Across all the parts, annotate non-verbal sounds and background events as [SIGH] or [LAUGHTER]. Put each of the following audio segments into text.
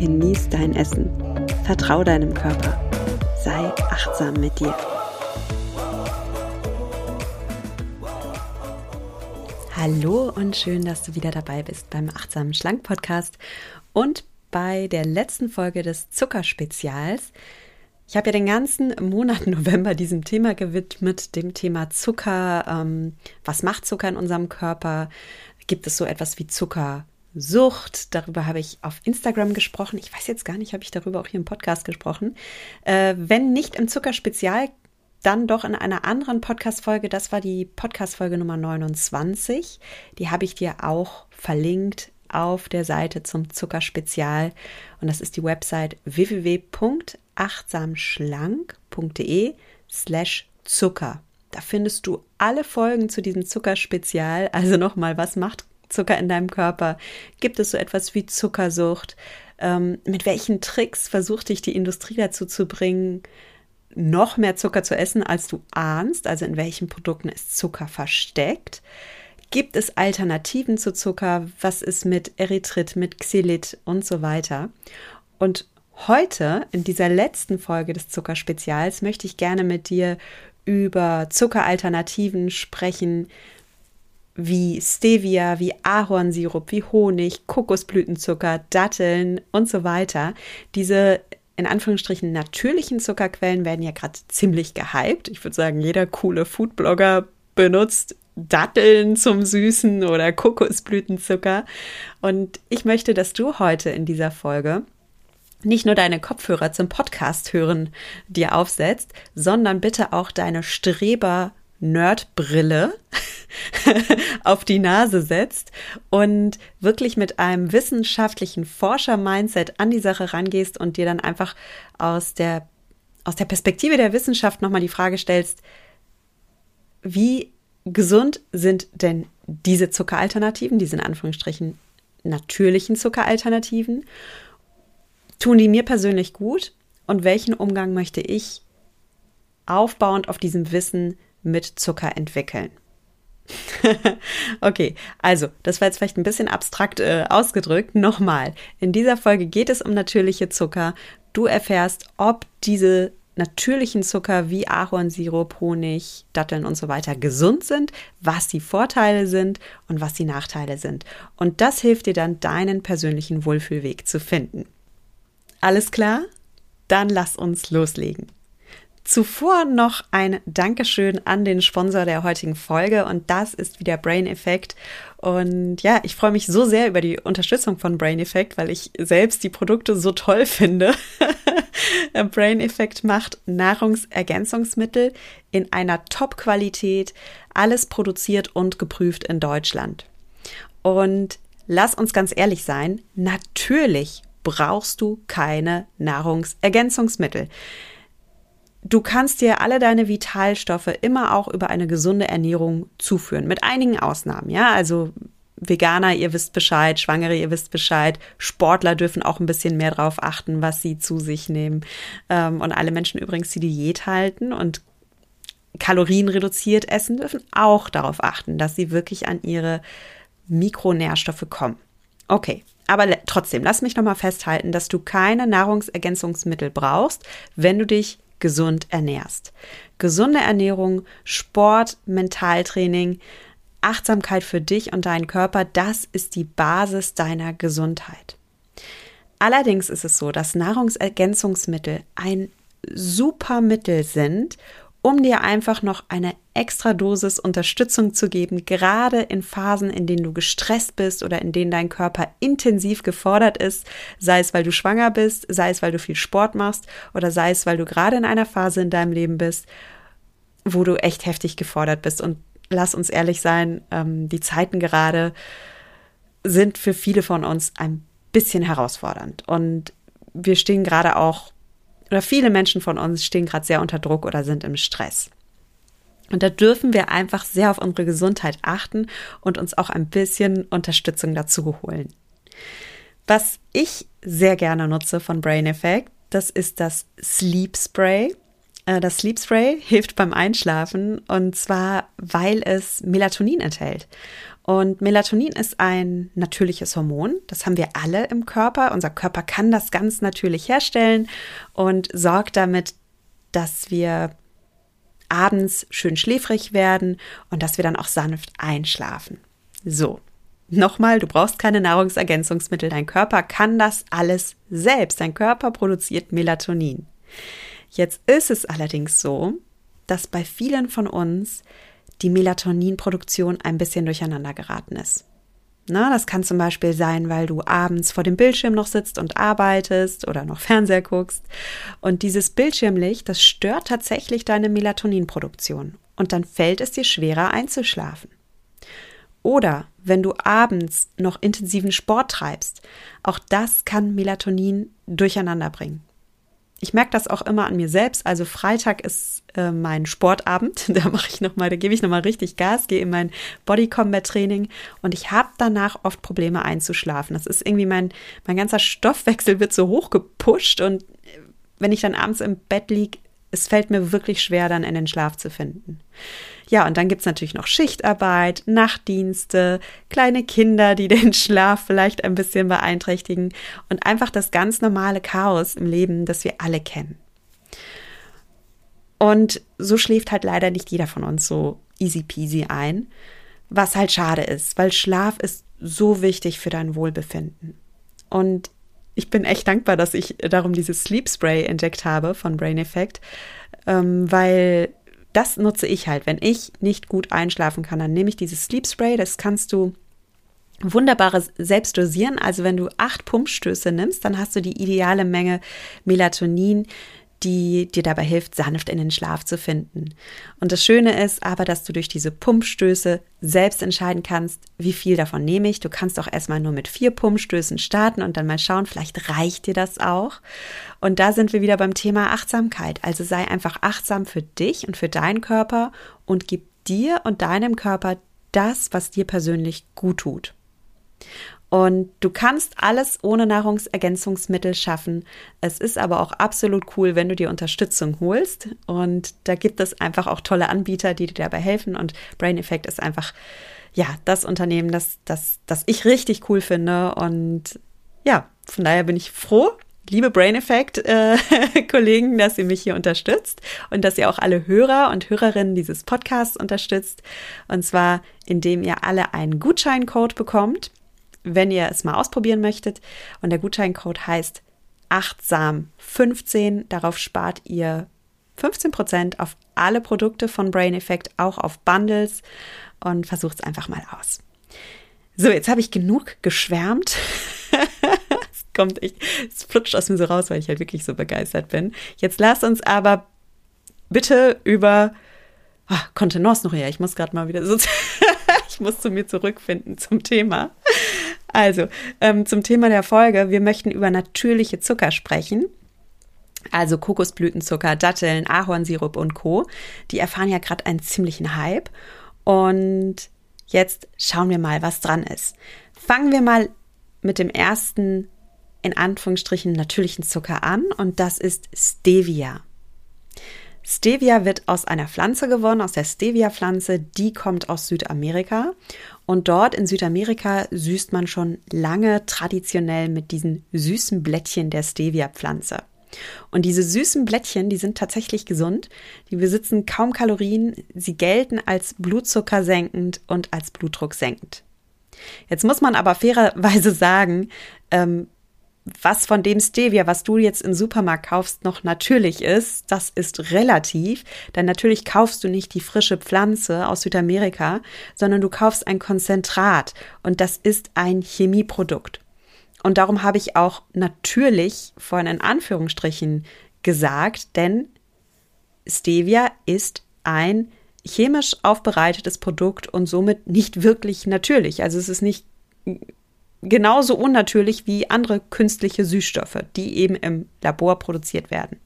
genieß dein Essen, vertrau deinem Körper, sei achtsam mit dir. Hallo und schön, dass du wieder dabei bist beim Achtsamen Schlank Podcast und bei der letzten Folge des Zuckerspezials. Ich habe ja den ganzen Monat [LAUGHS] November diesem Thema gewidmet, dem Thema Zucker. Ähm, was macht Zucker in unserem Körper? Gibt es so etwas wie Zuckersucht? Darüber habe ich auf Instagram gesprochen. Ich weiß jetzt gar nicht, habe ich darüber auch hier im Podcast gesprochen. Äh, wenn nicht im Zuckerspezial, dann doch in einer anderen Podcast-Folge. Das war die Podcast-Folge Nummer 29. Die habe ich dir auch verlinkt auf der Seite zum Zuckerspezial. Und das ist die Website www.achtsamschlank.de slash Zucker. Da findest du alle Folgen zu diesem Zuckerspezial. Also nochmal, was macht Zucker in deinem Körper? Gibt es so etwas wie Zuckersucht? Ähm, mit welchen Tricks versucht dich die Industrie dazu zu bringen, noch mehr Zucker zu essen, als du ahnst? Also in welchen Produkten ist Zucker versteckt? Gibt es Alternativen zu Zucker? Was ist mit Erythrit, mit Xylit und so weiter? Und heute, in dieser letzten Folge des Zuckerspezials, möchte ich gerne mit dir über Zuckeralternativen sprechen, wie Stevia, wie Ahornsirup, wie Honig, Kokosblütenzucker, Datteln und so weiter. Diese in Anführungsstrichen natürlichen Zuckerquellen werden ja gerade ziemlich gehypt. Ich würde sagen, jeder coole Foodblogger benutzt Datteln zum Süßen oder Kokosblütenzucker. Und ich möchte, dass du heute in dieser Folge nicht nur deine Kopfhörer zum Podcast hören dir aufsetzt, sondern bitte auch deine Streber Nerdbrille [LAUGHS] auf die Nase setzt und wirklich mit einem wissenschaftlichen Forscher-Mindset an die Sache rangehst und dir dann einfach aus der, aus der Perspektive der Wissenschaft nochmal die Frage stellst, wie gesund sind denn diese Zuckeralternativen, diese in Anführungsstrichen natürlichen Zuckeralternativen? Tun die mir persönlich gut? Und welchen Umgang möchte ich aufbauend auf diesem Wissen mit Zucker entwickeln? [LAUGHS] okay, also, das war jetzt vielleicht ein bisschen abstrakt äh, ausgedrückt. Nochmal, in dieser Folge geht es um natürliche Zucker. Du erfährst, ob diese natürlichen Zucker wie Ahornsirup, Honig, Datteln und so weiter gesund sind, was die Vorteile sind und was die Nachteile sind. Und das hilft dir dann, deinen persönlichen Wohlfühlweg zu finden. Alles klar? Dann lass uns loslegen. Zuvor noch ein Dankeschön an den Sponsor der heutigen Folge und das ist wieder Brain Effect. Und ja, ich freue mich so sehr über die Unterstützung von Brain Effect, weil ich selbst die Produkte so toll finde. [LAUGHS] Brain Effect macht Nahrungsergänzungsmittel in einer Top-Qualität, alles produziert und geprüft in Deutschland. Und lass uns ganz ehrlich sein, natürlich brauchst du keine Nahrungsergänzungsmittel. Du kannst dir alle deine Vitalstoffe immer auch über eine gesunde Ernährung zuführen, mit einigen Ausnahmen, ja, also Veganer, ihr wisst Bescheid, Schwangere, ihr wisst Bescheid, Sportler dürfen auch ein bisschen mehr drauf achten, was sie zu sich nehmen. Ähm, und alle Menschen übrigens, die Diät halten und Kalorien reduziert essen, dürfen auch darauf achten, dass sie wirklich an ihre Mikronährstoffe kommen. Okay, aber trotzdem, lass mich nochmal festhalten, dass du keine Nahrungsergänzungsmittel brauchst, wenn du dich gesund ernährst. Gesunde Ernährung, Sport, Mentaltraining, Achtsamkeit für dich und deinen Körper, das ist die Basis deiner Gesundheit. Allerdings ist es so, dass Nahrungsergänzungsmittel ein super Mittel sind, um dir einfach noch eine extra Dosis Unterstützung zu geben, gerade in Phasen, in denen du gestresst bist oder in denen dein Körper intensiv gefordert ist, sei es weil du schwanger bist, sei es weil du viel Sport machst oder sei es weil du gerade in einer Phase in deinem Leben bist, wo du echt heftig gefordert bist. Und lass uns ehrlich sein, ähm, die Zeiten gerade sind für viele von uns ein bisschen herausfordernd. Und wir stehen gerade auch, oder viele Menschen von uns stehen gerade sehr unter Druck oder sind im Stress. Und da dürfen wir einfach sehr auf unsere Gesundheit achten und uns auch ein bisschen Unterstützung dazu holen. Was ich sehr gerne nutze von Brain Effect, das ist das Sleep Spray. Äh, das Sleep Spray hilft beim Einschlafen und zwar, weil es Melatonin enthält. Und Melatonin ist ein natürliches Hormon. Das haben wir alle im Körper. Unser Körper kann das ganz natürlich herstellen und sorgt damit, dass wir abends schön schläfrig werden und dass wir dann auch sanft einschlafen. So, nochmal, du brauchst keine Nahrungsergänzungsmittel. Dein Körper kann das alles selbst. Dein Körper produziert Melatonin. Jetzt ist es allerdings so, dass bei vielen von uns die Melatoninproduktion ein bisschen durcheinander geraten ist. Na, das kann zum Beispiel sein, weil du abends vor dem Bildschirm noch sitzt und arbeitest oder noch [LAUGHS] Fernseher guckst. Und dieses Bildschirmlicht, das stört tatsächlich deine Melatoninproduktion. Und dann fällt es dir schwerer einzuschlafen. Oder wenn du abends noch intensiven Sport treibst, auch das kann Melatonin durcheinander bringen. Ich merke das auch immer an mir selbst. Also Freitag ist äh, mein Sportabend. [LAUGHS] Da mache ich noch mal, da gebe ich noch mal richtig Gas, gehe in mein Body Combat Training und ich habe danach oft Probleme einzuschlafen. Das ist irgendwie mein mein ganzer Stoffwechsel wird so hoch gepusht und wenn ich dann abends im Bett liege, es fällt mir wirklich schwer, dann in den Schlaf zu finden. Ja, und dann gibt's natürlich noch Schichtarbeit, Nachtdienste, kleine Kinder, die den [LAUGHS] Schlaf vielleicht ein bisschen beeinträchtigen und einfach das ganz normale Chaos im Leben, das wir alle kennen. Und so schläft halt leider nicht jeder von uns so easy peasy ein, was halt schade ist, weil Schlaf ist so wichtig für dein Wohlbefinden. Und ich bin echt dankbar, dass ich darum dieses Sleep Spray entdeckt habe von Brain Effect, ähm, weil das nutze ich halt. Wenn ich nicht gut einschlafen kann, dann nehme ich dieses Sleep Spray. Das kannst du wunderbares selbst dosieren. Also wenn du acht Pumpstöße nimmst, dann hast du die ideale Menge Melatonin, die dir dabei hilft, sanft in den Schlaf zu finden. Und das Schöne ist aber, dass du durch diese Pumpstöße selbst entscheiden kannst, wie viel davon nehme ich. Du kannst auch erstmal nur mit vier Pumpstößen starten und dann mal schauen, vielleicht reicht dir das auch. Und da sind wir wieder beim Thema Achtsamkeit. Also sei einfach achtsam für dich und für deinen Körper und gib dir und deinem Körper das, was dir persönlich gut tut. Und du kannst alles ohne Nahrungsergänzungsmittel schaffen. Es ist aber auch absolut cool, wenn du dir Unterstützung holst. Und da gibt es einfach auch tolle Anbieter, die dir dabei helfen. Und Brain Effect ist einfach, ja, das Unternehmen, das, das, das ich richtig cool finde. Und ja, von daher bin ich froh, liebe Brain Effect äh, [LAUGHS] Kollegen, dass ihr mich hier unterstützt und dass ihr auch alle Hörer und Hörerinnen dieses Podcasts unterstützt. Und zwar, indem ihr alle einen Gutscheincode bekommt wenn ihr es mal ausprobieren möchtet. Und der Gutscheincode heißt achtsam 15. Darauf spart ihr 15 Prozent auf alle Produkte von Brain Effect, auch auf Bundles und versucht es einfach mal aus. So, jetzt habe ich genug geschwärmt. [LAUGHS] es kommt echt, es flutscht aus mir so raus, weil ich halt wirklich so begeistert bin. Jetzt lasst uns aber bitte über ah, Kontenance noch her. Ich muss gerade mal wieder so, [LAUGHS] ich muss zu mir zurückfinden zum Thema. Also, ähm, zum Thema der Folge. Wir möchten über natürliche Zucker sprechen. Also Kokosblütenzucker, Datteln, Ahornsirup und Co. Die erfahren ja gerade einen ziemlichen Hype. Und jetzt schauen wir mal, was dran ist. Fangen wir mal mit dem ersten, in Anführungsstrichen, natürlichen Zucker an. Und das ist Stevia. Stevia wird aus einer Pflanze gewonnen, aus der Stevia-Pflanze. Die kommt aus Südamerika. Und dort in Südamerika süßt man schon lange traditionell mit diesen süßen Blättchen der Stevia-Pflanze. Und diese süßen Blättchen, die sind tatsächlich gesund. Die besitzen kaum Kalorien. Sie gelten als Blutzucker senkend und als Blutdruck senkend. Jetzt muss man aber fairerweise sagen, ähm, was von dem Stevia, was du jetzt im Supermarkt kaufst, noch natürlich ist, das ist relativ. Denn natürlich kaufst du nicht die frische Pflanze aus Südamerika, sondern du kaufst ein Konzentrat und das ist ein Chemieprodukt. Und darum habe ich auch natürlich vorhin in Anführungsstrichen gesagt, denn Stevia ist ein chemisch aufbereitetes Produkt und somit nicht wirklich natürlich. Also es ist nicht genauso unnatürlich wie andere künstliche Süßstoffe, die eben im Labor produziert werden.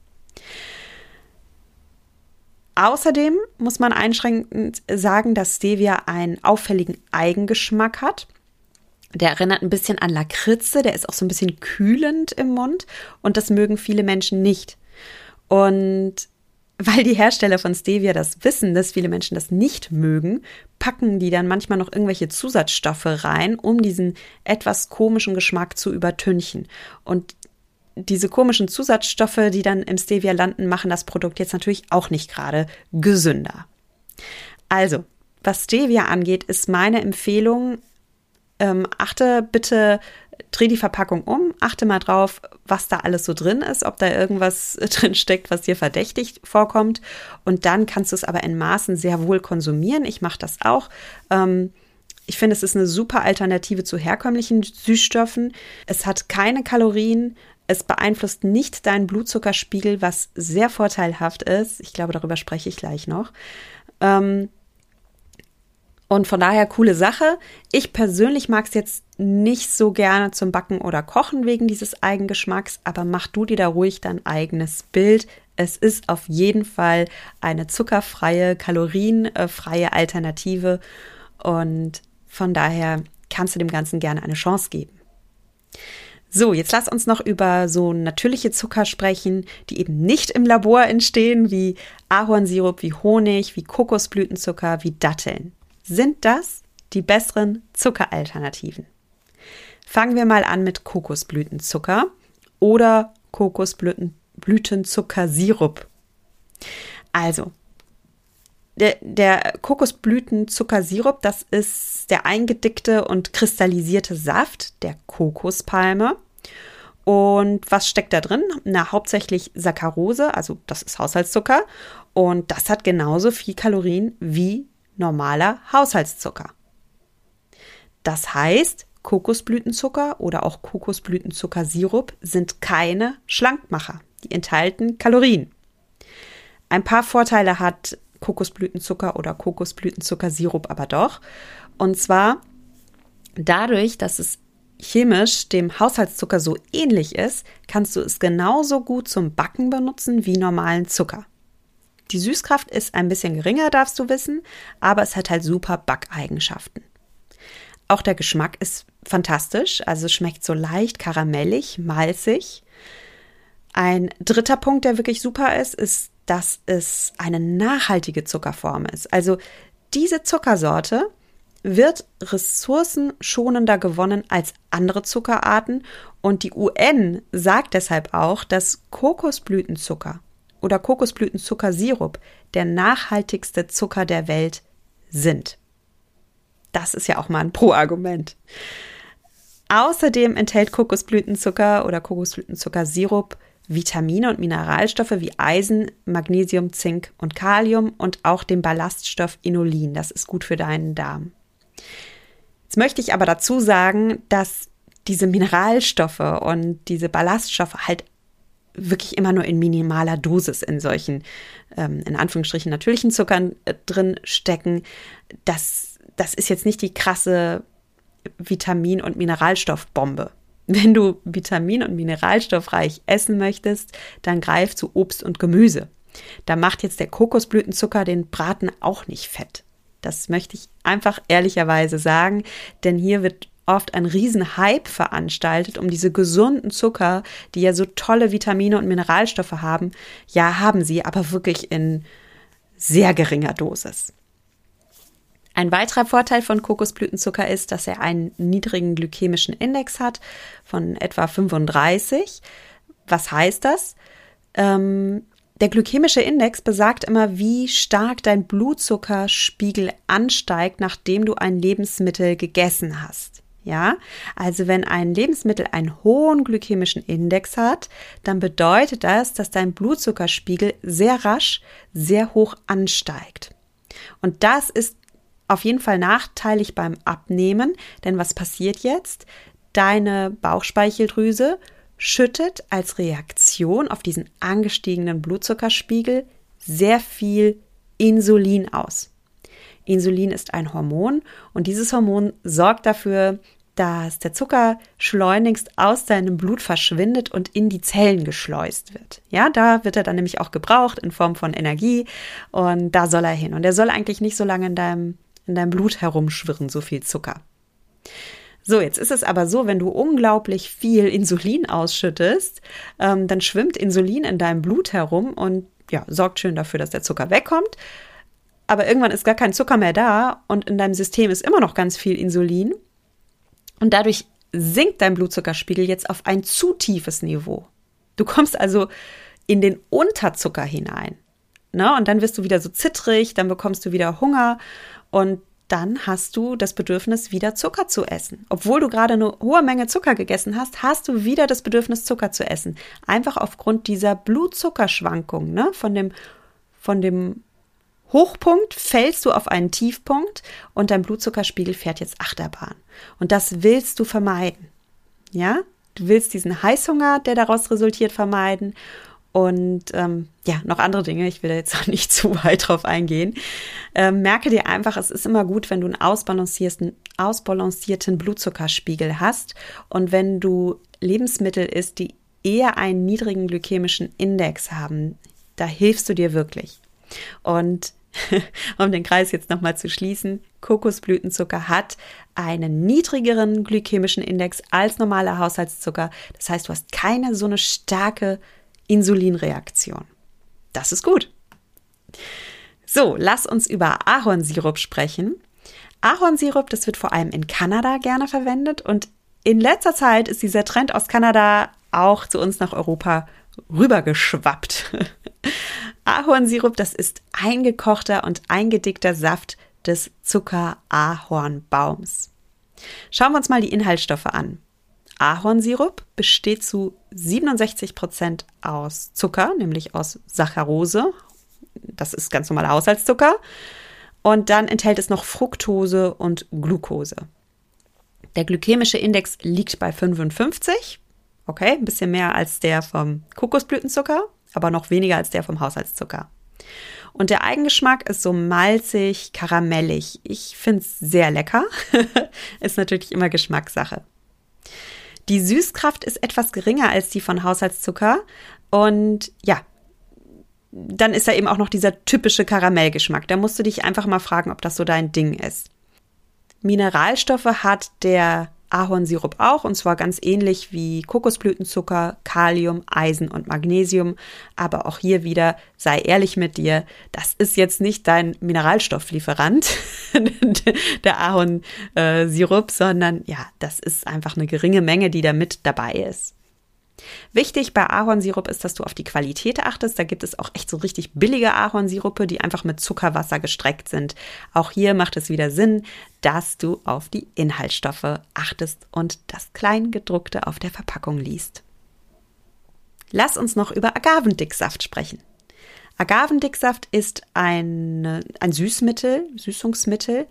Außerdem muss man einschränkend sagen, dass Stevia einen auffälligen Eigengeschmack hat. Der erinnert ein bisschen an Lakritze, der ist auch so ein bisschen kühlend im Mund und das mögen viele Menschen nicht. Und weil die Hersteller von Stevia das wissen, dass viele Menschen das nicht mögen, packen die dann manchmal noch irgendwelche Zusatzstoffe rein, um diesen etwas komischen Geschmack zu übertünchen. Und diese komischen Zusatzstoffe, die dann im Stevia landen, machen das Produkt jetzt natürlich auch nicht gerade gesünder. Also, was Stevia angeht, ist meine Empfehlung, ähm, achte bitte, dreh die Verpackung um, achte mal drauf, was da alles so drin ist, ob da irgendwas [LAUGHS] drin steckt, was dir verdächtig vorkommt. Und dann kannst du es aber in Maßen sehr wohl konsumieren. Ich mache das auch. Ähm, ich finde, es ist eine super Alternative zu herkömmlichen Süßstoffen. Es hat keine Kalorien, es beeinflusst nicht deinen Blutzuckerspiegel, was sehr vorteilhaft ist. Ich glaube, darüber spreche ich gleich noch. Ähm, und von daher coole Sache. Ich persönlich mag es jetzt nicht so gerne zum Backen oder Kochen wegen dieses Eigengeschmacks, aber mach du dir da ruhig dein eigenes Bild. Es ist auf jeden Fall eine zuckerfreie, kalorienfreie Alternative und von daher kannst du dem Ganzen gerne eine Chance geben. So, jetzt lass uns noch über so natürliche Zucker sprechen, die eben nicht im Labor entstehen, wie Ahornsirup, wie Honig, wie Kokosblütenzucker, wie Datteln. Sind das die besseren Zuckeralternativen? Fangen wir mal an mit Kokosblütenzucker oder Kokosblütenzuckersirup. Also, der, der Kokosblütenzuckersirup, das ist der eingedickte und kristallisierte Saft der Kokospalme. Und was steckt da drin? Na, hauptsächlich Saccharose, also das ist Haushaltszucker. Und das hat genauso viel Kalorien wie normaler Haushaltszucker. Das heißt, Kokosblütenzucker oder auch Kokosblütenzuckersirup sind keine Schlankmacher. Die enthalten Kalorien. Ein paar Vorteile hat Kokosblütenzucker oder Kokosblütenzuckersirup aber doch. Und zwar dadurch, dass es chemisch dem Haushaltszucker so ähnlich ist, kannst du es genauso gut zum Backen benutzen wie normalen Zucker. Die Süßkraft ist ein bisschen geringer, darfst du wissen, aber es hat halt super Backeigenschaften. Auch der Geschmack ist fantastisch, also schmeckt so leicht karamellig, malzig. Ein dritter Punkt, der wirklich super ist, ist, dass es eine nachhaltige Zuckerform ist. Also diese Zuckersorte wird ressourcenschonender gewonnen als andere Zuckerarten und die UN sagt deshalb auch, dass Kokosblütenzucker oder Kokosblütenzuckersirup der nachhaltigste Zucker der Welt sind. Das ist ja auch mal ein Pro-Argument. Außerdem enthält Kokosblütenzucker oder Kokosblütenzuckersirup Vitamine und Mineralstoffe wie Eisen, Magnesium, Zink und Kalium und auch den Ballaststoff Inulin. Das ist gut für deinen Darm. Jetzt möchte ich aber dazu sagen, dass diese Mineralstoffe und diese Ballaststoffe halt wirklich immer nur in minimaler Dosis in solchen, ähm, in Anführungsstrichen, natürlichen Zuckern äh, drin stecken. Das, das ist jetzt nicht die krasse Vitamin- und Mineralstoffbombe. Wenn du vitamin- und mineralstoffreich essen möchtest, dann greif zu Obst und Gemüse. Da macht jetzt der Kokosblütenzucker den Braten auch nicht fett. Das möchte ich einfach ehrlicherweise sagen, denn hier wird oft ein Riesenhype veranstaltet, um diese gesunden Zucker, die ja so tolle Vitamine und Mineralstoffe haben, ja, haben sie, aber wirklich in sehr geringer Dosis. Ein weiterer Vorteil von Kokosblütenzucker ist, dass er einen niedrigen glykämischen Index hat von etwa 35. Was heißt das? Ähm, der glykämische Index besagt immer, wie stark dein Blutzuckerspiegel ansteigt, nachdem du ein Lebensmittel gegessen hast. Ja, also wenn ein Lebensmittel einen hohen glykämischen Index hat, dann bedeutet das, dass dein Blutzuckerspiegel sehr rasch sehr hoch ansteigt. Und das ist auf jeden Fall nachteilig beim Abnehmen, denn was passiert jetzt? Deine Bauchspeicheldrüse schüttet als Reaktion auf diesen angestiegenen Blutzuckerspiegel sehr viel Insulin aus. Insulin ist ein Hormon und dieses Hormon sorgt dafür, dass der Zucker schleunigst aus deinem Blut verschwindet und in die Zellen geschleust wird. Ja, da wird er dann nämlich auch gebraucht in Form von Energie und da soll er hin. Und er soll eigentlich nicht so lange in deinem, in deinem Blut herumschwirren, so viel Zucker. So, jetzt ist es aber so, wenn du unglaublich viel Insulin ausschüttest, ähm, dann schwimmt Insulin in deinem Blut herum und ja, sorgt schön dafür, dass der Zucker wegkommt. Aber irgendwann ist gar kein Zucker mehr da und in deinem System ist immer noch ganz viel Insulin. Und dadurch sinkt dein Blutzuckerspiegel jetzt auf ein zu tiefes Niveau. Du kommst also in den Unterzucker hinein. Ne? Und dann wirst du wieder so zittrig, dann bekommst du wieder Hunger und dann hast du das Bedürfnis, wieder Zucker zu essen. Obwohl du gerade eine hohe Menge Zucker gegessen hast, hast du wieder das Bedürfnis, Zucker zu essen. Einfach aufgrund dieser Blutzuckerschwankung, ne? Von dem, von dem Hochpunkt fällst du auf einen Tiefpunkt und dein Blutzuckerspiegel fährt jetzt Achterbahn. Und das willst du vermeiden. Ja? Du willst diesen Heißhunger, der daraus resultiert, vermeiden und ähm, ja, noch andere Dinge. Ich will da jetzt [LAUGHS] auch nicht zu weit drauf eingehen. Ähm, merke dir einfach, es ist immer gut, wenn du einen ausbalancierten, ausbalancierten Blutzuckerspiegel hast und wenn du Lebensmittel isst, die eher einen niedrigen glykämischen Index haben. Da hilfst du dir wirklich. Und [LAUGHS] um den Kreis jetzt nochmal zu schließen, Kokosblütenzucker hat einen niedrigeren glykämischen Index als normaler Haushaltszucker. Das heißt, du hast keine so eine starke Insulinreaktion. Das ist gut. So, lass uns über Ahornsirup sprechen. Ahornsirup, das wird vor allem in Kanada gerne verwendet und in letzter Zeit ist dieser Trend aus Kanada auch zu uns nach Europa rübergeschwappt. [LAUGHS] Ahornsirup, das ist eingekochter und eingedickter Saft des Zucker-Ahornbaums. Schauen wir uns mal die Inhaltsstoffe an. Ahornsirup besteht zu 67 Prozent aus Zucker, nämlich aus Saccharose. Das ist ganz normaler Haushaltszucker. Und dann enthält es noch Fructose und Glucose. Der glykämische Index liegt bei 55. Okay, ein bisschen mehr als der vom Kokosblütenzucker, aber noch weniger als der vom Haushaltszucker. Und der Eigengeschmack ist so malzig, karamellig. Ich finde es sehr lecker. [LAUGHS] ist natürlich immer Geschmackssache. Die Süßkraft ist etwas geringer als die von Haushaltszucker. Und ja, dann ist da eben auch noch dieser typische Karamellgeschmack. Da musst du dich einfach mal fragen, ob das so dein Ding ist. Mineralstoffe hat der Ahornsirup auch, und zwar ganz ähnlich wie Kokosblütenzucker, Kalium, Eisen und Magnesium. Aber auch hier wieder, sei ehrlich mit dir, das ist jetzt nicht dein Mineralstofflieferant, [LAUGHS] der Ahornsirup, sondern ja, das ist einfach eine geringe Menge, die da mit dabei ist. Wichtig bei Ahornsirup ist, dass du auf die Qualität achtest. Da gibt es auch echt so richtig billige Ahornsirupe, die einfach mit Zuckerwasser gestreckt sind. Auch hier macht es wieder Sinn, dass du auf die Inhaltsstoffe achtest und das Kleingedruckte auf der Verpackung liest. Lass uns noch über Agavendicksaft sprechen. Agavendicksaft ist ein, ein Süßmittel, Süßungsmittel,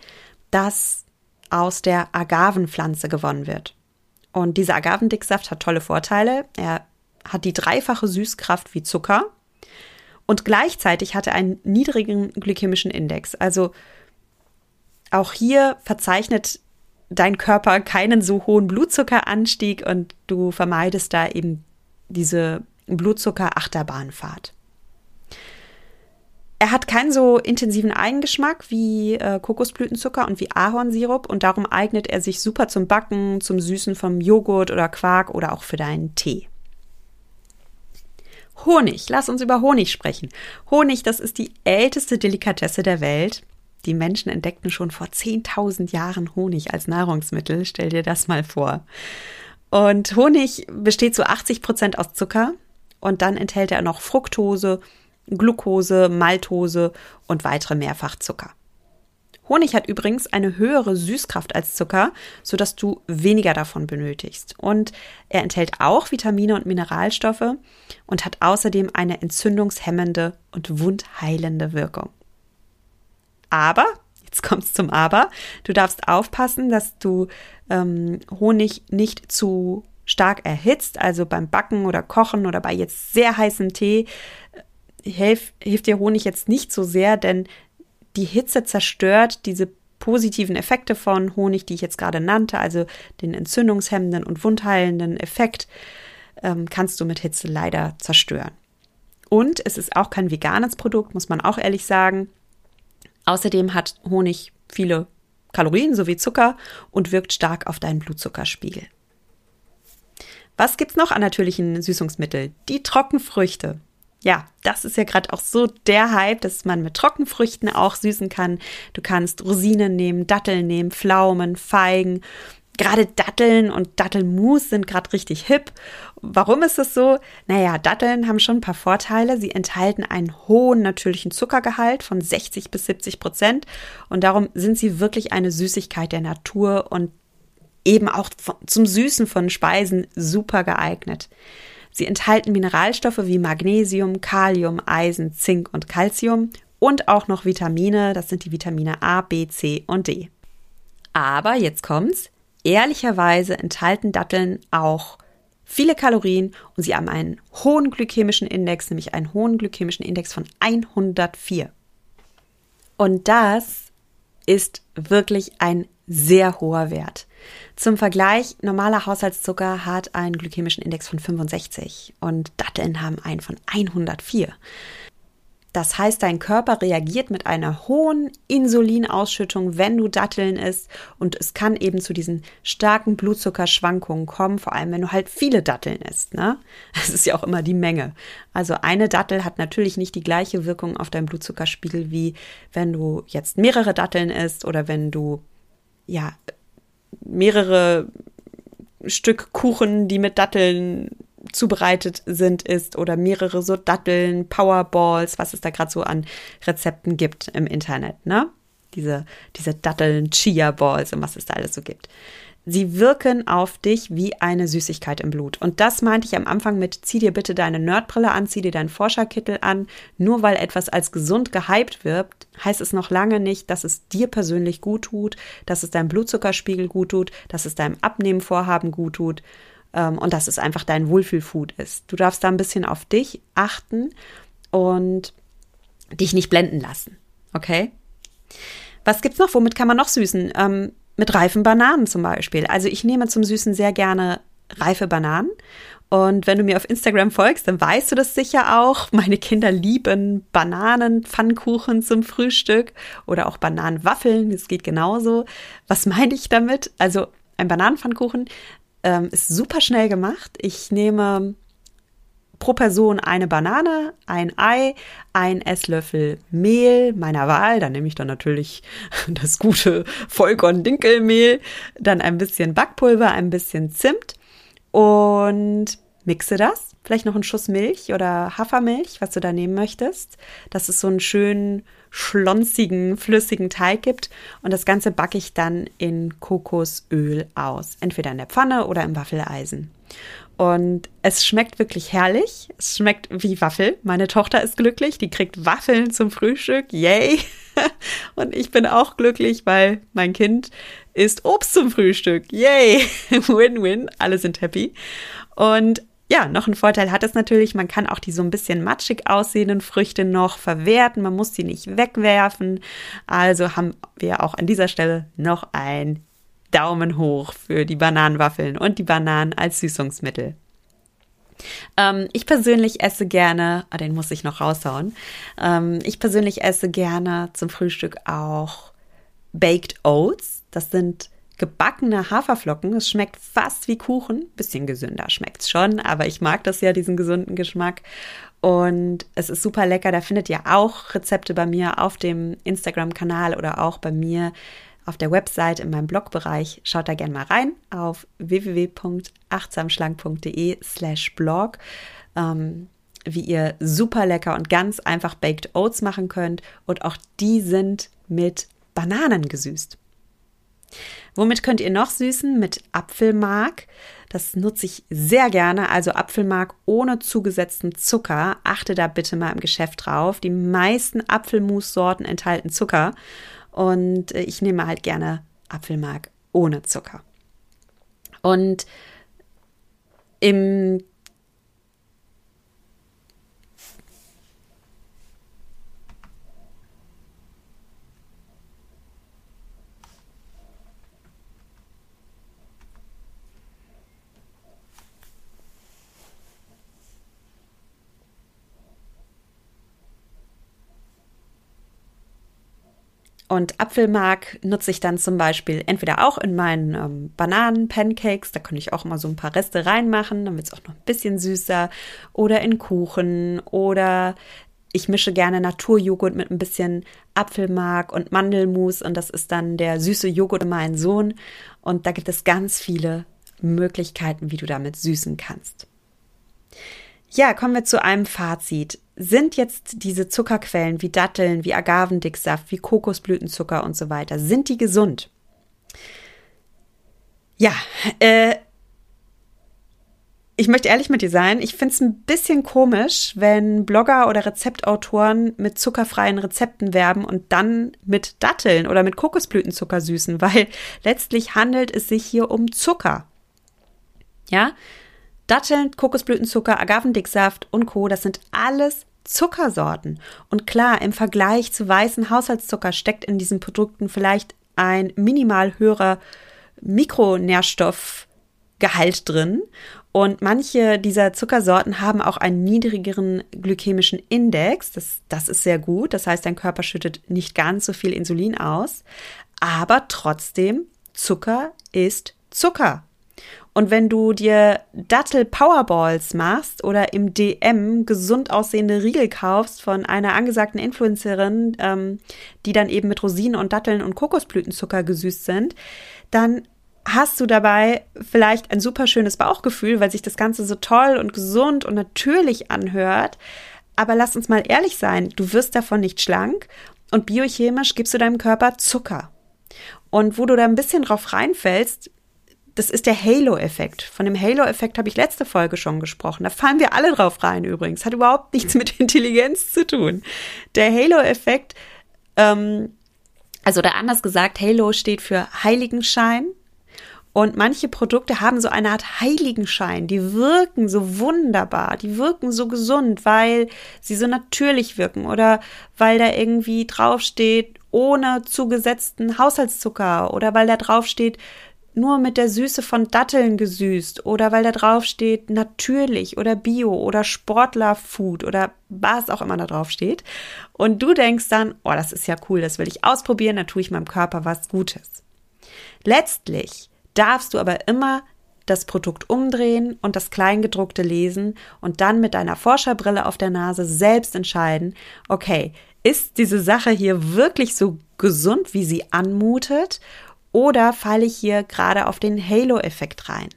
das aus der Agavenpflanze gewonnen wird. Und dieser Agavendicksaft hat tolle Vorteile. Er hat die dreifache Süßkraft wie Zucker und gleichzeitig hat er einen niedrigen glykämischen Index. Also auch hier verzeichnet dein Körper keinen so hohen Blutzuckeranstieg und du vermeidest da eben diese Blutzucker-Achterbahnfahrt. Er hat keinen so intensiven Eigengeschmack wie äh, Kokosblütenzucker und wie Ahornsirup und darum eignet er sich super zum Backen, zum Süßen vom Joghurt oder Quark oder auch für deinen Tee. Honig, lass uns über Honig sprechen. Honig, das ist die älteste Delikatesse der Welt. Die Menschen entdeckten schon vor 10.000 Jahren Honig als Nahrungsmittel. Stell dir das mal vor. Und Honig besteht zu 80 Prozent aus Zucker und dann enthält er noch Fructose, Glucose, Maltose und weitere Mehrfachzucker. Honig hat übrigens eine höhere Süßkraft als Zucker, sodass du weniger davon benötigst. Und er enthält auch Vitamine und Mineralstoffe und hat außerdem eine entzündungshemmende und wundheilende Wirkung. Aber, jetzt kommt's zum Aber, du darfst aufpassen, dass du ähm, Honig nicht zu stark erhitzt, also beim Backen oder Kochen oder bei jetzt sehr heißem Tee hilft, hilft dir Honig jetzt nicht so sehr, denn die Hitze zerstört diese positiven Effekte von Honig, die ich jetzt gerade nannte, also den entzündungshemmenden und wundheilenden Effekt, ähm, kannst du mit Hitze leider zerstören. Und es ist auch kein veganes Produkt, muss man auch ehrlich sagen. Außerdem hat Honig viele Kalorien sowie Zucker und wirkt stark auf deinen Blutzuckerspiegel. Was gibt's noch an natürlichen Süßungsmitteln? Die Trockenfrüchte. Ja, das ist ja gerade auch so der Hype, dass man mit Trockenfrüchten auch süßen kann. Du kannst Rosinen nehmen, Datteln nehmen, Pflaumen, Feigen gerade Datteln und Dattelmus sind gerade richtig hip. Warum ist das so? Naja, Datteln haben schon ein paar Vorteile. Sie enthalten einen hohen natürlichen Zuckergehalt von 60 bis 70 Prozent und darum sind sie wirklich eine Süßigkeit der Natur und eben auch zum Süßen von Speisen super geeignet. Sie enthalten Mineralstoffe wie Magnesium, Kalium, Eisen, Zink und Calcium und auch noch Vitamine, das sind die Vitamine A, B, C und D. Aber jetzt kommt's, Ehrlicherweise enthalten Datteln auch viele Kalorien und sie haben einen hohen glykämischen Index, nämlich einen hohen glykämischen Index von 104. Und das ist wirklich ein sehr hoher Wert. Zum Vergleich, normaler Haushaltszucker hat einen glykämischen Index von 65 und Datteln haben einen von 104. Das heißt, dein Körper reagiert mit einer hohen Insulinausschüttung, wenn du Datteln isst. Und es kann eben zu diesen starken Blutzuckerschwankungen kommen, vor allem wenn du halt viele Datteln isst. Ne? Das ist ja auch immer die Menge. Also eine Dattel hat natürlich nicht die gleiche Wirkung auf deinen Blutzuckerspiegel, wie wenn du jetzt mehrere Datteln isst oder wenn du ja mehrere Stück Kuchen, die mit Datteln zubereitet sind, ist oder mehrere so Datteln, Powerballs, was es da gerade so an Rezepten gibt im Internet, ne? Diese, diese Datteln, Chia Balls und was es da alles so gibt. Sie wirken auf dich wie eine Süßigkeit im Blut. Und das meinte ich am Anfang mit, zieh dir bitte deine Nerdbrille an, zieh dir deinen Forscherkittel an. Nur weil etwas als gesund gehypt wird, heißt es noch lange nicht, dass es dir persönlich gut tut, dass es deinem Blutzuckerspiegel gut tut, dass es deinem Abnehmenvorhaben gut tut ähm, und dass es einfach dein Wohlfühlfood ist. Du darfst da ein bisschen auf dich achten und dich nicht blenden lassen. Okay? Was gibt's noch? Womit kann man noch süßen? Ähm, mit reifen Bananen zum Beispiel. Also ich nehme zum Süßen sehr gerne reife Bananen. Und wenn du mir auf Instagram folgst, dann weißt du das sicher auch. [LAUGHS] Meine Kinder lieben Bananenpfannkuchen zum Frühstück oder auch Bananenwaffeln. Das geht genauso. Was meine ich damit? Also ein Bananenpfannkuchen ähm, ist super schnell gemacht. Ich nehme pro Person eine Banane, ein Ei, ein Esslöffel Mehl meiner Wahl. Dann nehme ich dann natürlich [LAUGHS] das gute Vollkorn-Dinkelmehl, dann ein bisschen Backpulver, ein bisschen Zimt und mixe das. Vielleicht noch einen Schuss Milch oder Hafermilch, was du da nehmen möchtest, dass es so einen schönen, schlonzigen, flüssigen Teig gibt. Und das Ganze backe ich dann in Kokosöl aus. Entweder in der Pfanne oder im Waffeleisen. Und es schmeckt wirklich herrlich. Es schmeckt wie Waffel. Meine Tochter ist glücklich, die kriegt Waffeln zum Frühstück. Yay! [LAUGHS] Und ich bin auch glücklich, weil mein Kind isst Obst zum Frühstück. Yay! [LAUGHS] Win-win. Alle sind happy. Und ja, noch ein Vorteil hat es natürlich, man kann auch die so ein bisschen matschig aussehenden Früchte noch verwerten, man muss sie nicht wegwerfen. Also haben wir auch an dieser Stelle noch ein Daumen hoch für die Bananenwaffeln und die Bananen als Süßungsmittel. Ähm, ich persönlich esse gerne, ah, den muss ich noch raushauen. Ähm, ich persönlich esse gerne zum Frühstück auch Baked Oats. Das sind gebackene Haferflocken. Es schmeckt fast wie Kuchen. Bisschen gesünder schmeckt es schon, aber ich mag das ja, diesen gesunden Geschmack. Und es ist super lecker. Da findet ihr auch Rezepte bei mir auf dem Instagram-Kanal oder auch bei mir auf der Website in meinem Blogbereich. Schaut da gerne mal rein auf www.achtsamschlank.de slash blog. Ähm, wie ihr super lecker und ganz einfach Baked Oats machen könnt. Und auch die sind mit Bananen gesüßt. Womit könnt ihr noch süßen? Mit Apfelmark. Das nutze ich sehr gerne. Also Apfelmark ohne zugesetzten Zucker. Achte da bitte mal im Geschäft drauf. Die meisten Apfelmus-Sorten enthalten Zucker. Und äh, ich nehme halt gerne Apfelmark ohne Zucker. Und im Und Apfelmark nutze ich dann zum Beispiel entweder auch in meinen ähm, Bananen-Pancakes, da kann ich auch immer so ein paar Reste reinmachen, dann wird es auch noch ein bisschen süßer, oder in Kuchen oder ich mische gerne Naturjoghurt mit ein bisschen Apfelmark und Mandelmus und das ist dann der süße Joghurt in meinen Sohn. Und da gibt es ganz viele Möglichkeiten, wie du damit süßen kannst. Ja, kommen wir zu einem Fazit. Sind jetzt diese Zuckerquellen wie Datteln, wie Agavendicksaft, wie Kokosblütenzucker und so weiter, sind die gesund? Ja, äh, ich möchte ehrlich mit dir sein, ich finde es ein bisschen komisch, wenn Blogger oder Rezeptautoren mit zuckerfreien Rezepten werben und dann mit Datteln oder mit Kokosblütenzucker süßen, weil letztlich handelt es sich hier um Zucker. Ja? Datteln, Kokosblütenzucker, Agavendicksaft und Co., das sind alles Zuckersorten. Und klar, im Vergleich zu weißen Haushaltszucker steckt in diesen Produkten vielleicht ein minimal höherer Mikronährstoffgehalt drin und manche dieser Zuckersorten haben auch einen niedrigeren glykämischen Index. Das, das ist sehr gut. Das heißt, dein Körper schüttet nicht ganz so viel Insulin aus. Aber trotzdem, Zucker ist Zucker. Und wenn du dir Dattel Powerballs machst oder im DM gesund aussehende Riegel kaufst von einer angesagten Influencerin, ähm, die dann eben mit Rosinen und Datteln und Kokosblütenzucker gesüßt sind, dann hast du dabei vielleicht ein super schönes Bauchgefühl, weil sich das Ganze so toll und gesund und natürlich anhört. Aber lass uns mal ehrlich sein, du wirst davon nicht schlank und biochemisch gibst du deinem Körper Zucker. Und wo du da ein bisschen drauf reinfällst, das ist der Halo-Effekt. Von dem Halo-Effekt habe ich letzte Folge schon gesprochen. Da fallen wir alle drauf rein übrigens. Hat überhaupt nichts mit [LAUGHS] Intelligenz zu tun. Der Halo-Effekt, ähm, also da anders gesagt, Halo steht für Heiligenschein. Und manche Produkte haben so eine Art Heiligenschein. Die wirken so wunderbar, die wirken so gesund, weil sie so natürlich wirken oder weil da irgendwie draufsteht, ohne zugesetzten Haushaltszucker oder weil da draufsteht, nur mit der Süße von Datteln gesüßt oder weil da draufsteht, natürlich oder Bio oder Sportlerfood oder was auch immer da draufsteht. Und du denkst dann, oh, das ist ja cool, das will ich ausprobieren, da tue ich meinem Körper was Gutes. Letztlich darfst du aber immer das Produkt umdrehen und das Kleingedruckte lesen und dann mit deiner Forscherbrille auf der Nase selbst entscheiden, okay, ist diese Sache hier wirklich so gesund, wie sie anmutet, oder falle ich hier gerade auf den Halo-Effekt rein?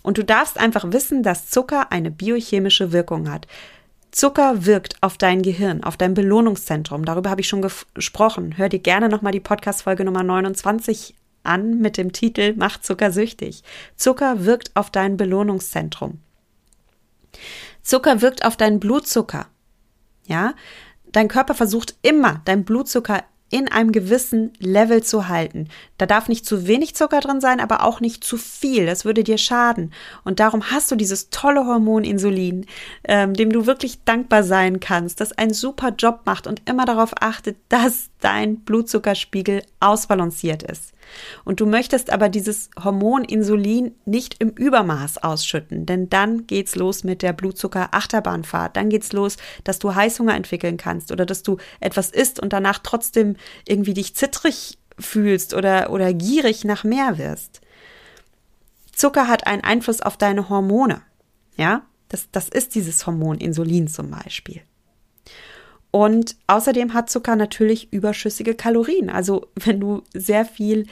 Und du darfst einfach wissen, dass Zucker eine biochemische Wirkung hat. Zucker wirkt auf dein Gehirn, auf dein Belohnungszentrum. Darüber habe ich schon gesprochen. Hör dir gerne nochmal die Podcast-Folge Nummer 29 an mit dem Titel Macht Zucker süchtig. Zucker wirkt auf dein Belohnungszentrum. Zucker wirkt auf deinen Blutzucker. Ja? Dein Körper versucht immer, dein Blutzucker in einem gewissen Level zu halten. Da darf nicht zu wenig Zucker drin sein, aber auch nicht zu viel. Das würde dir schaden. Und darum hast du dieses tolle Hormon Insulin, ähm, dem du wirklich dankbar sein kannst, das einen super Job macht und immer darauf achtet, dass dein Blutzuckerspiegel ausbalanciert ist. Und du möchtest aber dieses Hormon Insulin nicht im Übermaß ausschütten, denn dann geht's los mit der Blutzucker-Achterbahnfahrt. Dann geht's los, dass du Heißhunger entwickeln kannst oder dass du etwas isst und danach trotzdem irgendwie dich zittrig fühlst oder, oder gierig nach mehr wirst. Zucker hat einen Einfluss auf deine Hormone. Ja, das, das ist dieses Hormon Insulin zum Beispiel. Und außerdem hat Zucker natürlich überschüssige Kalorien. Also wenn du sehr viel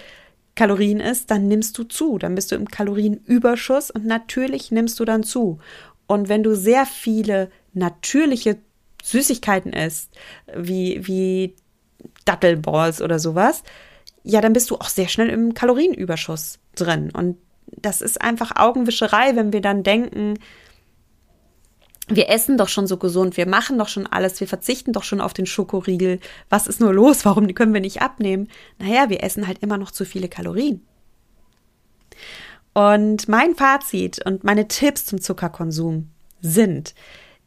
Kalorien isst, dann nimmst du zu. Dann bist du im Kalorienüberschuss und natürlich nimmst du dann zu. Und wenn du sehr viele natürliche Süßigkeiten isst, wie, wie Dattelballs oder sowas, ja, dann bist du auch sehr schnell im Kalorienüberschuss drin. Und das ist einfach Augenwischerei, wenn wir dann denken, wir essen doch schon so gesund, wir machen doch schon alles, wir verzichten doch schon auf den Schokoriegel. Was ist nur los? Warum können wir nicht abnehmen? Naja, wir essen halt immer noch zu viele Kalorien. Und mein Fazit und meine Tipps zum Zuckerkonsum sind,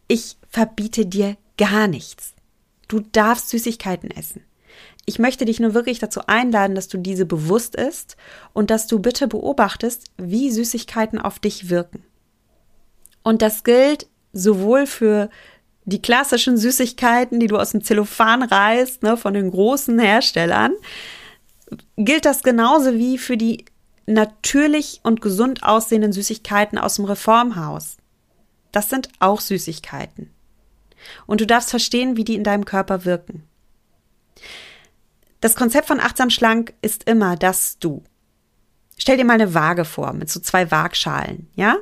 ich verbiete dir gar nichts. Du darfst Süßigkeiten essen. Ich möchte dich nur wirklich dazu einladen, dass du diese bewusst isst und dass du bitte beobachtest, wie Süßigkeiten auf dich wirken. Und das gilt sowohl für die klassischen Süßigkeiten, die du aus dem Zellophan reißt, ne, von den großen Herstellern, gilt das genauso wie für die natürlich und gesund aussehenden Süßigkeiten aus dem Reformhaus. Das sind auch Süßigkeiten. Und du darfst verstehen, wie die in deinem Körper wirken. Das Konzept von achtsam schlank ist immer, dass du Stell dir mal eine Waage vor mit so zwei Waagschalen, ja?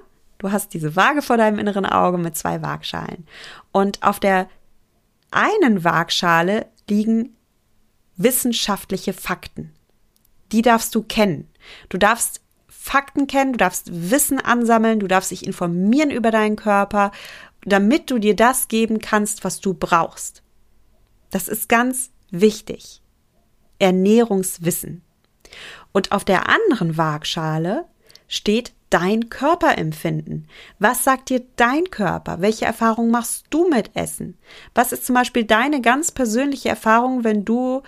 Du hast diese Waage vor deinem inneren Auge mit zwei Waagschalen. Und auf der einen Waagschale liegen wissenschaftliche Fakten. Die darfst du kennen. Du darfst Fakten kennen, du darfst Wissen ansammeln, du darfst dich informieren über deinen Körper, damit du dir das geben kannst, was du brauchst. Das ist ganz wichtig. Ernährungswissen. Und auf der anderen Waagschale steht dein Körperempfinden. Was sagt dir dein Körper? Welche Erfahrung machst du mit Essen? Was ist zum Beispiel deine ganz persönliche Erfahrung, wenn du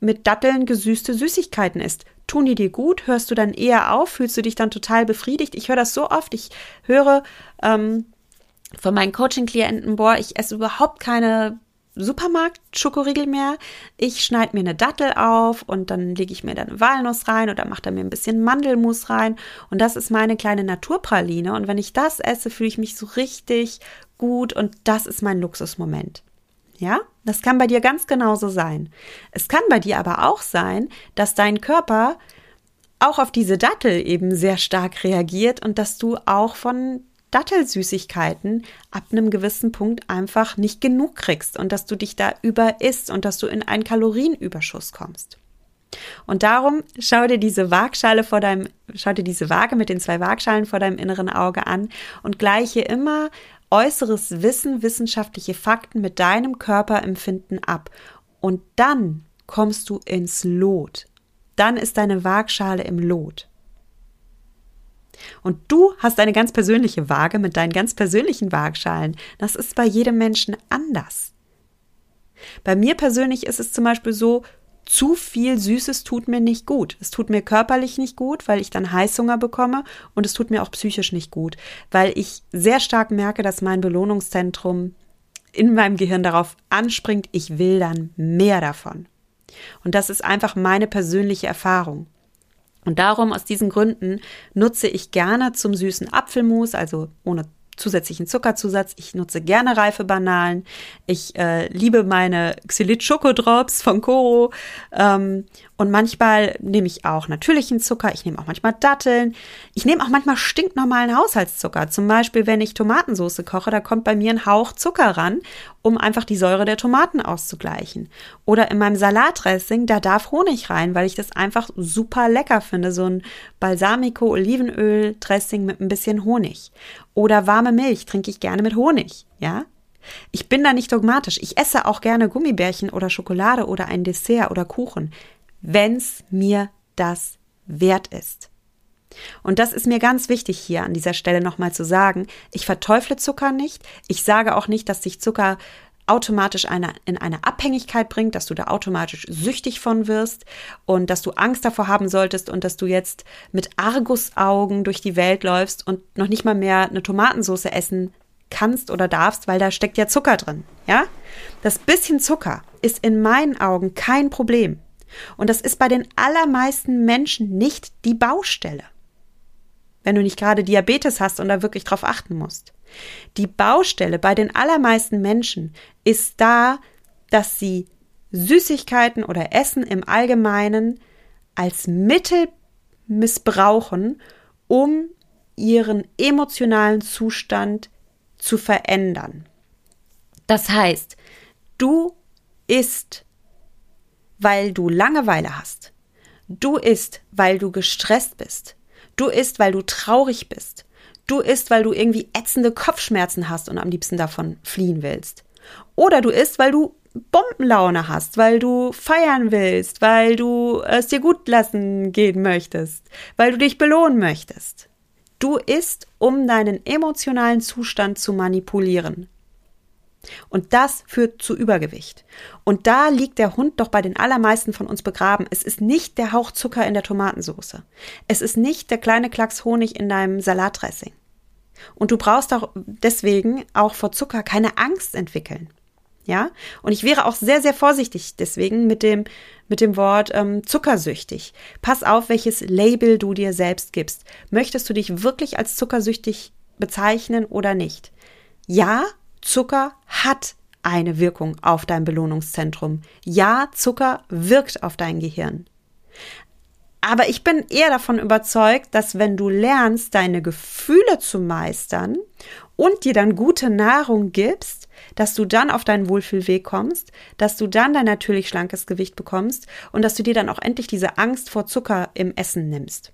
mit Datteln gesüßte Süßigkeiten isst? Tun die dir gut? Hörst du dann eher auf? Fühlst du dich dann total befriedigt? Ich höre das so oft. Ich höre ähm, von meinen Coaching-Klienten, boah, ich esse überhaupt keine Supermarkt-Schokoriegel mehr. Ich schneide mir eine Dattel auf und dann lege ich mir da eine Walnuss rein oder mache da mir ein bisschen Mandelmus rein. Und das ist meine kleine Naturpraline. Und wenn ich das esse, fühle ich mich so richtig gut und das ist mein Luxusmoment. Ja, das kann bei dir ganz genauso sein. Es kann bei dir aber auch sein, dass dein Körper auch auf diese Dattel eben sehr stark reagiert und dass du auch von Dattelsüßigkeiten ab einem gewissen Punkt einfach nicht genug kriegst und dass du dich da über isst und dass du in einen Kalorienüberschuss kommst. Und darum schau dir diese Waagschale vor deinem, schau dir diese Waage mit den zwei Waagschalen vor deinem inneren Auge an und gleiche immer äußeres Wissen, wissenschaftliche Fakten mit deinem Körperempfinden ab. Und dann kommst du ins Lot. Dann ist deine Waagschale im Lot. Und du hast eine ganz persönliche Waage mit deinen ganz persönlichen Waagschalen. Das ist bei jedem Menschen anders. Bei mir persönlich ist es zum Beispiel so, zu viel Süßes tut mir nicht gut. Es tut mir körperlich nicht gut, weil ich dann Heißhunger bekomme und es tut mir auch psychisch nicht gut, weil ich sehr stark merke, dass mein Belohnungszentrum in meinem Gehirn darauf anspringt, ich will dann mehr davon. Und das ist einfach meine persönliche Erfahrung. Und darum, aus diesen Gründen, nutze ich gerne zum süßen Apfelmus, also ohne zusätzlichen Zuckerzusatz. Ich nutze gerne reife Bananen. Ich äh, liebe meine Xylit Schokodrops von Koro. Ähm, und manchmal nehme ich auch natürlichen Zucker. Ich nehme auch manchmal Datteln. Ich nehme auch manchmal stinknormalen Haushaltszucker. Zum Beispiel, wenn ich Tomatensauce koche, da kommt bei mir ein Hauch Zucker ran, um einfach die Säure der Tomaten auszugleichen. Oder in meinem Salatdressing, da darf Honig rein, weil ich das einfach super lecker finde. So ein Balsamico-Olivenöl-Dressing mit ein bisschen Honig. Oder warme Milch trinke ich gerne mit Honig. Ja, ich bin da nicht dogmatisch. Ich esse auch gerne Gummibärchen oder Schokolade oder ein Dessert oder Kuchen wenn's mir das wert ist. Und das ist mir ganz wichtig hier an dieser Stelle nochmal zu sagen. Ich verteufle Zucker nicht. Ich sage auch nicht, dass sich Zucker automatisch eine, in eine Abhängigkeit bringt, dass du da automatisch süchtig von wirst und dass du Angst davor haben solltest und dass du jetzt mit Argusaugen durch die Welt läufst und noch nicht mal mehr eine Tomatensauce essen kannst oder darfst, weil da steckt ja Zucker drin, ja? Das bisschen Zucker ist in meinen Augen kein Problem. Und das ist bei den allermeisten Menschen nicht die Baustelle. Wenn du nicht gerade Diabetes hast und da wirklich drauf achten musst. Die Baustelle bei den allermeisten Menschen ist da, dass sie Süßigkeiten oder Essen im Allgemeinen als Mittel missbrauchen, um ihren emotionalen Zustand zu verändern. Das heißt, du isst weil du Langeweile hast. Du isst, weil du gestresst bist. Du isst, weil du traurig bist. Du isst, weil du irgendwie ätzende Kopfschmerzen hast und am liebsten davon fliehen willst. Oder du isst, weil du Bombenlaune hast, weil du feiern willst, weil du es dir gut lassen gehen möchtest, weil du dich belohnen möchtest. Du isst, um deinen emotionalen Zustand zu manipulieren. Und das führt zu Übergewicht. Und da liegt der Hund doch bei den allermeisten von uns begraben. Es ist nicht der Hauch Zucker in der Tomatensauce. Es ist nicht der kleine Klacks Honig in deinem Salatdressing. Und du brauchst auch deswegen auch vor Zucker keine Angst entwickeln. Ja, und ich wäre auch sehr, sehr vorsichtig deswegen mit dem, mit dem Wort ähm, zuckersüchtig. Pass auf, welches Label du dir selbst gibst. Möchtest du dich wirklich als zuckersüchtig bezeichnen oder nicht? Ja, Zucker hat eine Wirkung auf dein Belohnungszentrum. Ja, Zucker wirkt auf dein Gehirn. Aber ich bin eher davon überzeugt, dass wenn du lernst, deine Gefühle zu meistern und dir dann gute Nahrung gibst, dass du dann auf deinen Wohlfühlweg kommst, dass du dann dein natürlich schlankes Gewicht bekommst und dass du dir dann auch endlich diese Angst vor Zucker im Essen nimmst.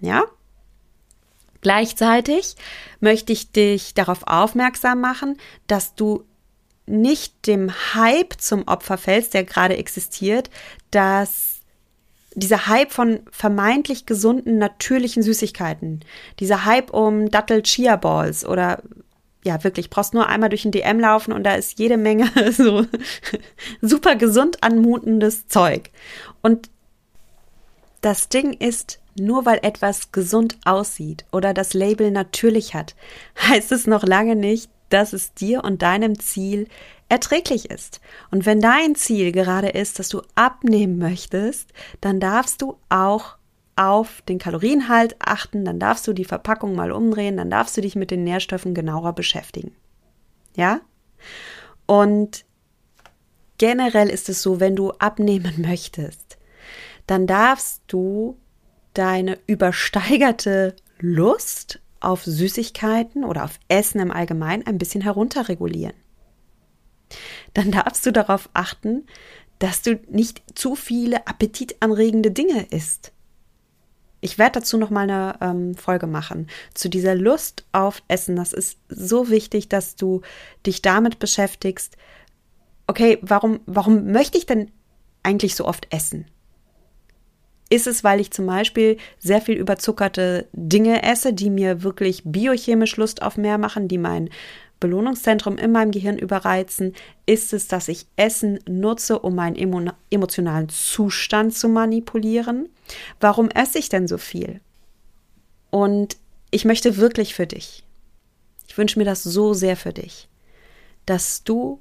Ja? Gleichzeitig möchte ich dich darauf aufmerksam machen, dass du nicht dem Hype zum Opfer fällst, der gerade existiert, dass dieser Hype von vermeintlich gesunden, natürlichen Süßigkeiten, dieser Hype um Dattel-Chia-Balls oder ja, wirklich, brauchst nur einmal durch ein DM laufen und da ist jede Menge [LAUGHS] so super gesund anmutendes Zeug. Und das Ding ist, nur weil etwas gesund aussieht oder das Label natürlich hat, [LAUGHS] heißt es noch lange nicht, dass es dir und deinem Ziel erträglich ist. Und wenn dein Ziel gerade ist, dass du abnehmen möchtest, dann darfst du auch auf den Kalorienhalt achten, dann darfst du die Verpackung mal umdrehen, dann darfst du dich mit den Nährstoffen genauer beschäftigen. Ja? Und generell ist es so, wenn du abnehmen möchtest, dann darfst du deine übersteigerte Lust auf Süßigkeiten oder auf Essen im Allgemeinen ein bisschen herunterregulieren. Dann darfst du darauf achten, dass du nicht zu viele appetitanregende Dinge isst. Ich werde dazu noch mal eine ähm, Folge machen zu dieser Lust auf Essen. Das ist so wichtig, dass du dich damit beschäftigst. Okay, warum, warum möchte ich denn eigentlich so oft essen? Ist es, weil ich zum Beispiel sehr viel überzuckerte Dinge esse, die mir wirklich biochemisch Lust auf mehr machen, die mein Belohnungszentrum in meinem Gehirn überreizen? Ist es, dass ich Essen nutze, um meinen emotionalen Zustand zu manipulieren? Warum esse ich denn so viel? Und ich möchte wirklich für dich, ich wünsche mir das so sehr für dich, dass du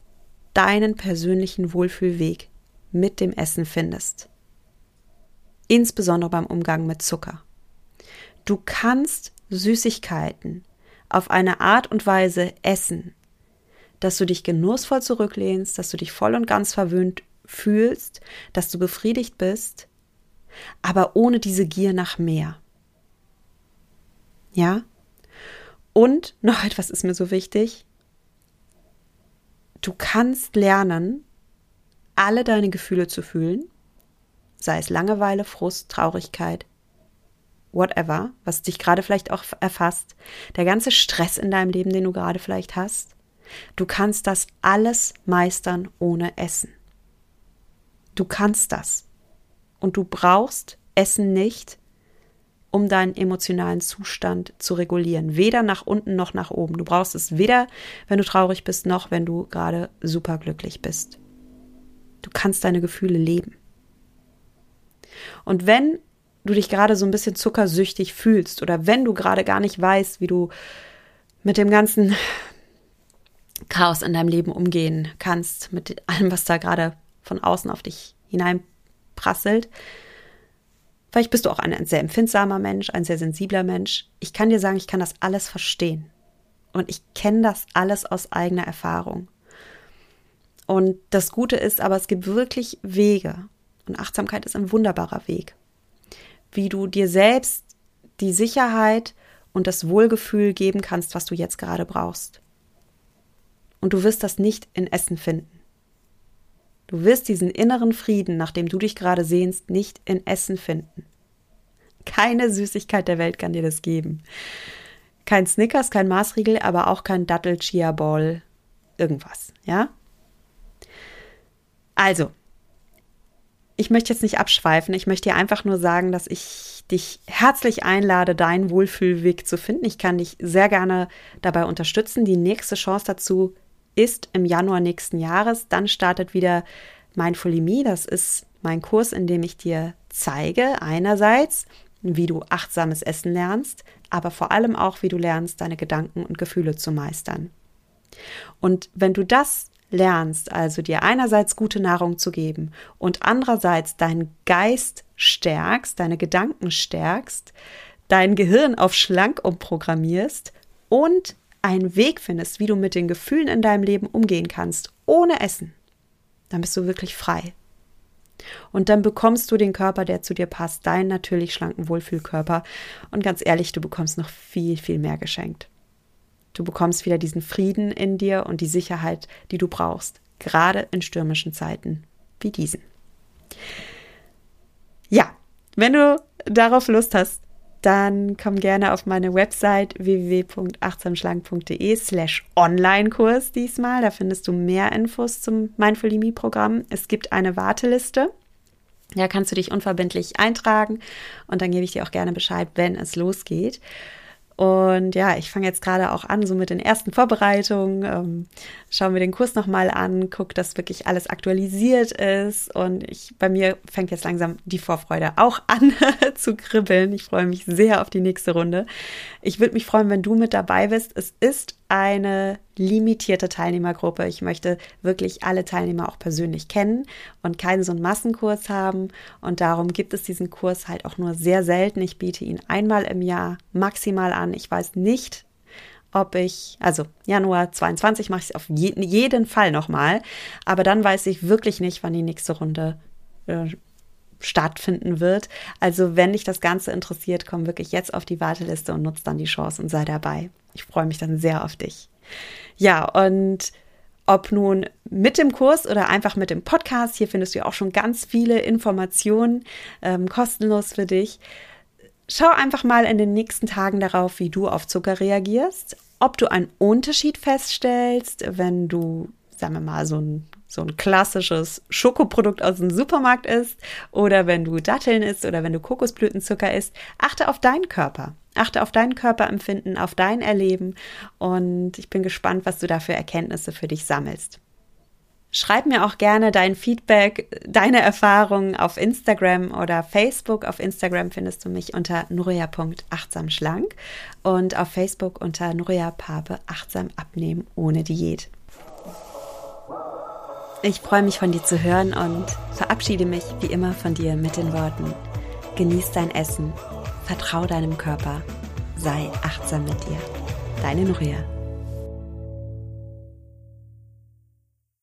deinen persönlichen Wohlfühlweg mit dem Essen findest. Insbesondere beim Umgang mit Zucker. Du kannst Süßigkeiten auf eine Art und Weise essen, dass du dich genussvoll zurücklehnst, dass du dich voll und ganz verwöhnt fühlst, dass du befriedigt bist, aber ohne diese Gier nach mehr. Ja? Und noch [LAUGHS] etwas ist mir so wichtig. Du kannst lernen, alle deine Gefühle zu fühlen, sei es Langeweile, Frust, Traurigkeit, whatever, was dich gerade vielleicht auch erfasst, der ganze Stress in deinem Leben, den du gerade vielleicht hast, du kannst das alles meistern ohne Essen. Du kannst das. Und du brauchst Essen nicht, um deinen emotionalen Zustand zu regulieren. Weder nach unten noch nach oben. Du brauchst es weder, wenn du traurig bist, noch wenn du gerade superglücklich bist. Du kannst deine Gefühle leben. Und wenn du dich gerade so ein bisschen zuckersüchtig fühlst oder wenn du gerade gar nicht weißt, wie du mit dem ganzen Chaos in deinem Leben umgehen kannst, mit allem, was da gerade von außen auf dich hineinprasselt. Vielleicht bist du auch ein sehr empfindsamer Mensch, ein sehr sensibler Mensch. Ich kann dir sagen, ich kann das alles verstehen. Und ich kenne das alles aus eigener Erfahrung. Und das Gute ist aber, es gibt wirklich Wege. Und Achtsamkeit ist ein wunderbarer Weg wie du dir selbst die Sicherheit und das Wohlgefühl geben kannst, was du jetzt gerade brauchst. Und du wirst das nicht in Essen finden. Du wirst diesen inneren Frieden, nach dem du dich gerade sehnst, nicht in Essen finden. Keine Süßigkeit der Welt kann dir das geben. Kein Snickers, kein Maßriegel, aber auch kein Dattel, Chia Ball, irgendwas, ja? Also, ich möchte jetzt nicht abschweifen. Ich möchte dir einfach nur sagen, dass ich dich herzlich einlade, deinen Wohlfühlweg zu finden. Ich kann dich sehr gerne dabei unterstützen. Die nächste Chance dazu ist im Januar nächsten Jahres. Dann startet wieder Mindfully Me. Das ist mein Kurs, in dem ich dir zeige, einerseits, wie du achtsames Essen lernst, aber vor allem auch, wie du lernst, deine Gedanken und Gefühle zu meistern. Und wenn du das lernst, also dir einerseits gute Nahrung zu geben und andererseits deinen Geist stärkst, deine Gedanken stärkst, dein Gehirn auf schlank umprogrammierst und einen Weg findest, wie du mit den Gefühlen in deinem Leben umgehen kannst, ohne Essen, dann bist du wirklich frei. Und dann bekommst du den Körper, der zu dir passt, deinen natürlich schlanken Wohlfühlkörper. Und ganz ehrlich, du bekommst noch viel, viel mehr geschenkt. Du bekommst wieder diesen Frieden in dir und die Sicherheit, die du brauchst, gerade in stürmischen Zeiten wie diesen. Ja, wenn du darauf Lust hast, dann komm gerne auf meine Website www.achtsamschlank.de slash Online-Kurs diesmal. Da findest du mehr Infos zum Mindful Me Programm. Es gibt eine Warteliste. Da kannst du dich unverbindlich eintragen und dann gebe ich dir auch gerne Bescheid, wenn es losgeht. Und ja, ich fange jetzt gerade auch an, so mit den ersten Vorbereitungen. Ähm, schauen wir den Kurs nochmal an, guck, dass wirklich alles aktualisiert ist. Und ich, bei mir fängt jetzt langsam die Vorfreude auch [LAUGHS] an zu kribbeln. Ich freue mich sehr auf die nächste Runde. Ich würde mich freuen, wenn du mit dabei bist. Es ist eine limitierte Teilnehmergruppe. Ich möchte wirklich alle Teilnehmer auch persönlich kennen und keinen so einen Massenkurs haben. Und darum gibt es diesen Kurs halt auch nur sehr selten. Ich biete ihn einmal im Jahr maximal an. Ich weiß nicht, ob ich, also Januar 22 mache ich es auf je, jeden Fall nochmal, aber dann weiß ich wirklich nicht, wann die nächste Runde äh, stattfinden wird. Also wenn dich das Ganze interessiert, komm wirklich jetzt auf die Warteliste und nutz dann die Chance und sei dabei. Ich freue mich dann sehr auf dich. Ja, und ob nun mit dem Kurs oder einfach mit dem Podcast, hier findest du auch schon ganz viele Informationen ähm, kostenlos für dich. Schau einfach mal in den nächsten Tagen darauf, wie du auf Zucker reagierst, ob du einen Unterschied feststellst, wenn du, sagen wir mal, so ein, so ein klassisches Schokoprodukt aus dem Supermarkt isst oder wenn du Datteln isst oder wenn du Kokosblütenzucker isst. Achte auf deinen Körper. Achte auf dein Körperempfinden, auf dein Erleben und ich bin gespannt, was du da für Erkenntnisse für dich sammelst. Schreib mir auch gerne dein Feedback, deine Erfahrungen auf Instagram oder Facebook. Auf Instagram findest du mich unter nuria.achtsamschlank und auf Facebook unter Nuria achtsam abnehmen ohne Diät. Ich freue mich von dir zu hören und verabschiede mich wie immer von dir mit den Worten: Genieß dein Essen Vertrau deinem Körper. Sei achtsam mit dir. Deine Nuria.